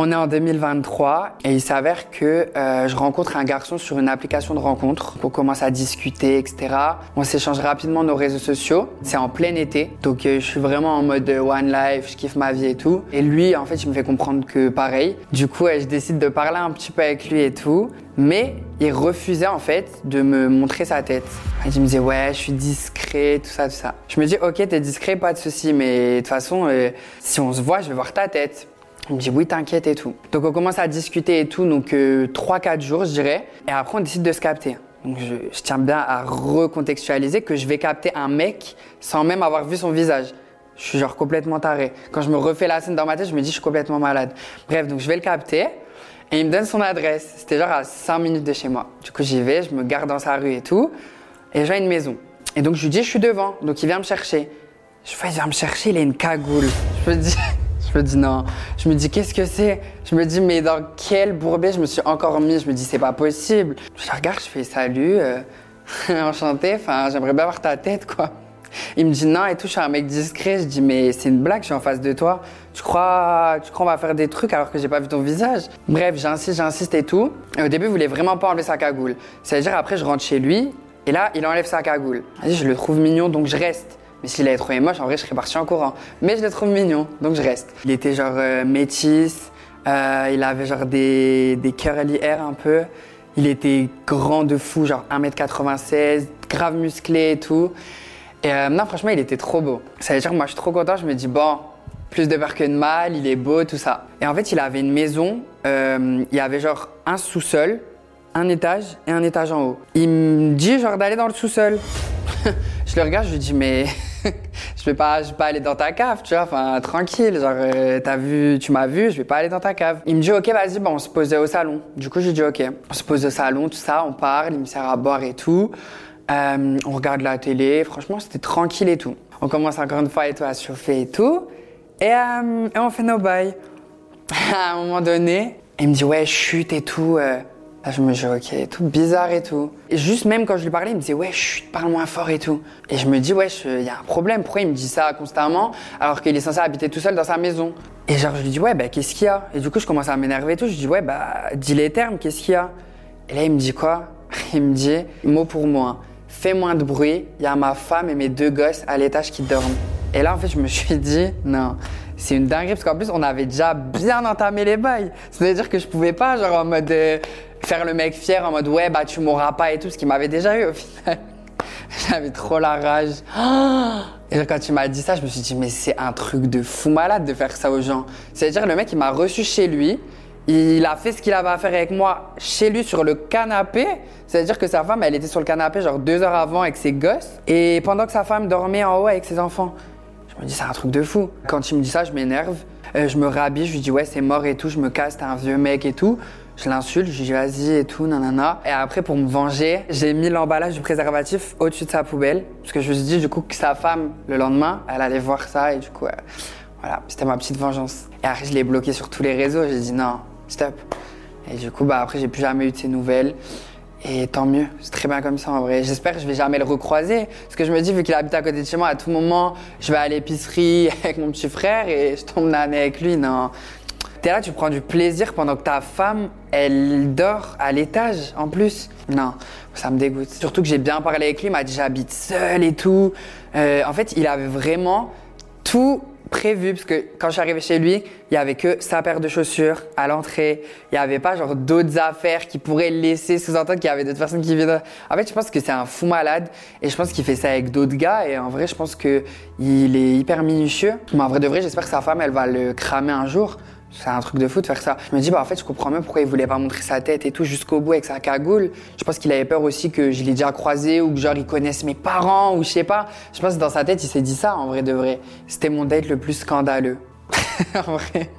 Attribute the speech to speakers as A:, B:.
A: On est en 2023 et il s'avère que euh, je rencontre un garçon sur une application de rencontre. On commence à discuter, etc. On s'échange rapidement nos réseaux sociaux. C'est en plein été, donc euh, je suis vraiment en mode euh, one life, je kiffe ma vie et tout. Et lui, en fait, il me fait comprendre que pareil. Du coup, je décide de parler un petit peu avec lui et tout. Mais il refusait en fait de me montrer sa tête. Il me disait ouais, je suis discret, tout ça, tout ça. Je me dis ok, t'es discret, pas de souci, mais de toute façon, si on se voit, je vais voir ta tête. Il me dit oui, t'inquiète et tout. Donc on commence à discuter et tout, donc 3-4 euh, jours, je dirais. Et après, on décide de se capter. Donc je, je, tiens bien à recontextualiser que je vais capter un mec sans même avoir vu son visage. Je suis genre complètement taré. Quand je me refais la scène dans ma tête, je me dis je suis complètement malade. Bref, donc je vais le capter et il me donne son adresse. C'était genre à 5 minutes de chez moi. Du coup, j'y vais, je me garde dans sa rue et tout. Et j'ai une maison. Et donc je lui dis je suis devant. Donc il vient me chercher. Je fais il vient me chercher, il a une cagoule. Je me dis je me dis non. Je me dis qu'est-ce que c'est? Je me dis mais dans quel bourbet je me suis encore mis Je me dis c'est pas possible. Je regarde, je fais salut, euh, enchanté. Enfin j'aimerais bien voir ta tête quoi. Il me dit non et tout, je suis un mec discret. Je dis mais c'est une blague, je suis en face de toi. Tu crois, tu crois va faire des trucs alors que j'ai pas vu ton visage? Bref, j'insiste, j'insiste et tout. Et au début, il voulait vraiment pas enlever sa cagoule. C'est-à-dire après, je rentre chez lui et là, il enlève sa cagoule. Je le trouve mignon donc je reste. Mais s'il avait trouvé moche, en vrai, je serais parti en courant. Mais je le trouve mignon, donc je reste. Il était genre euh, métis, euh, il avait genre des, des curly hair un peu. Il était grand de fou, genre 1m96, grave musclé et tout. Et euh, non, franchement, il était trop beau. Ça veut dire que moi, je suis trop content. Je me dis, bon, plus de peur que de mal, il est beau, tout ça. Et en fait, il avait une maison, il y avait genre un sous-sol, un étage et un étage en haut. Il me dit genre d'aller dans le sous-sol. je le regarde, je lui dis mais je vais pas, je vais pas aller dans ta cave, tu vois, enfin tranquille, genre euh, t'as vu, tu m'as vu, je vais pas aller dans ta cave. Il me dit ok vas-y, bon on se posait au salon. Du coup j'ai dit ok, on se pose au salon, tout ça, on parle, il me sert à boire et tout. Euh, on regarde la télé, franchement c'était tranquille et tout. On commence encore une fois et tout à chauffer et tout, et, euh, et on fait nos bails. à un moment donné, il me dit ouais chute et tout. Là, je me dis, ok, tout bizarre et tout. Et juste même quand je lui parlais, il me disait, ouais, chut, parle moins fort et tout. Et je me dis, ouais, il y a un problème. Pourquoi il me dit ça constamment alors qu'il est censé habiter tout seul dans sa maison? Et genre, je lui dis, ouais, bah, qu'est-ce qu'il y a? Et du coup, je commence à m'énerver et tout. Je lui dis, ouais, bah, dis les termes, qu'est-ce qu'il y a? Et là, il me dit quoi? Il me dit, mot pour mot, fais moins de bruit, il y a ma femme et mes deux gosses à l'étage qui dorment. Et là, en fait, je me suis dit, non, c'est une dinguerie parce qu'en plus, on avait déjà bien entamé les bails. C'est-à-dire que je pouvais pas, genre, en mode, euh, faire le mec fier, en mode, ouais, bah, tu mourras pas et tout, ce qu'il m'avait déjà eu au final. J'avais trop la rage. Et quand tu m'as dit ça, je me suis dit, mais c'est un truc de fou malade de faire ça aux gens. C'est-à-dire, le mec, il m'a reçu chez lui. Il a fait ce qu'il avait à faire avec moi chez lui sur le canapé. C'est-à-dire que sa femme, elle était sur le canapé genre deux heures avant avec ses gosses. Et pendant que sa femme dormait en haut avec ses enfants. Je me dis, c'est un truc de fou. Quand il me dit ça, je m'énerve. Euh, je me rhabille, je lui dis, ouais, c'est mort et tout. Je me casse, t'es un vieux mec et tout. Je l'insulte, je lui dis, vas-y et tout, nanana. Et après, pour me venger, j'ai mis l'emballage du préservatif au-dessus de sa poubelle. Parce que je me suis dit, du coup, que sa femme, le lendemain, elle allait voir ça. Et du coup, euh, voilà, c'était ma petite vengeance. Et après, je l'ai bloqué sur tous les réseaux. J'ai dit, non, stop. Et du coup, bah, après, j'ai plus jamais eu de ses nouvelles. Et tant mieux, c'est très bien comme ça en vrai. J'espère que je vais jamais le recroiser. Parce que je me dis, vu qu'il habite à côté de chez moi, à tout moment, je vais à l'épicerie avec mon petit frère et je tombe l'année avec lui. Non. T'es là, tu prends du plaisir pendant que ta femme, elle dort à l'étage en plus. Non, ça me dégoûte. Surtout que j'ai bien parlé avec lui, il m'a dit j'habite seul et tout. Euh, en fait, il avait vraiment tout prévu parce que quand je suis arrivé chez lui, il y avait que sa paire de chaussures à l'entrée. Il n'y avait pas genre d'autres affaires qui pourraient laisser sous-entendre qu'il y avait d'autres personnes qui viendraient. En fait, je pense que c'est un fou malade et je pense qu'il fait ça avec d'autres gars et en vrai, je pense que il est hyper minutieux. Mais en vrai de vrai, j'espère que sa femme, elle va le cramer un jour c'est un truc de fou de faire ça. Je me dis, bah en fait, je comprends même pourquoi il voulait pas montrer sa tête et tout jusqu'au bout avec sa cagoule. Je pense qu'il avait peur aussi que je l'ai déjà croisé ou que genre il connaisse mes parents ou je sais pas. Je pense que dans sa tête, il s'est dit ça en vrai de vrai. C'était mon date le plus scandaleux. en vrai.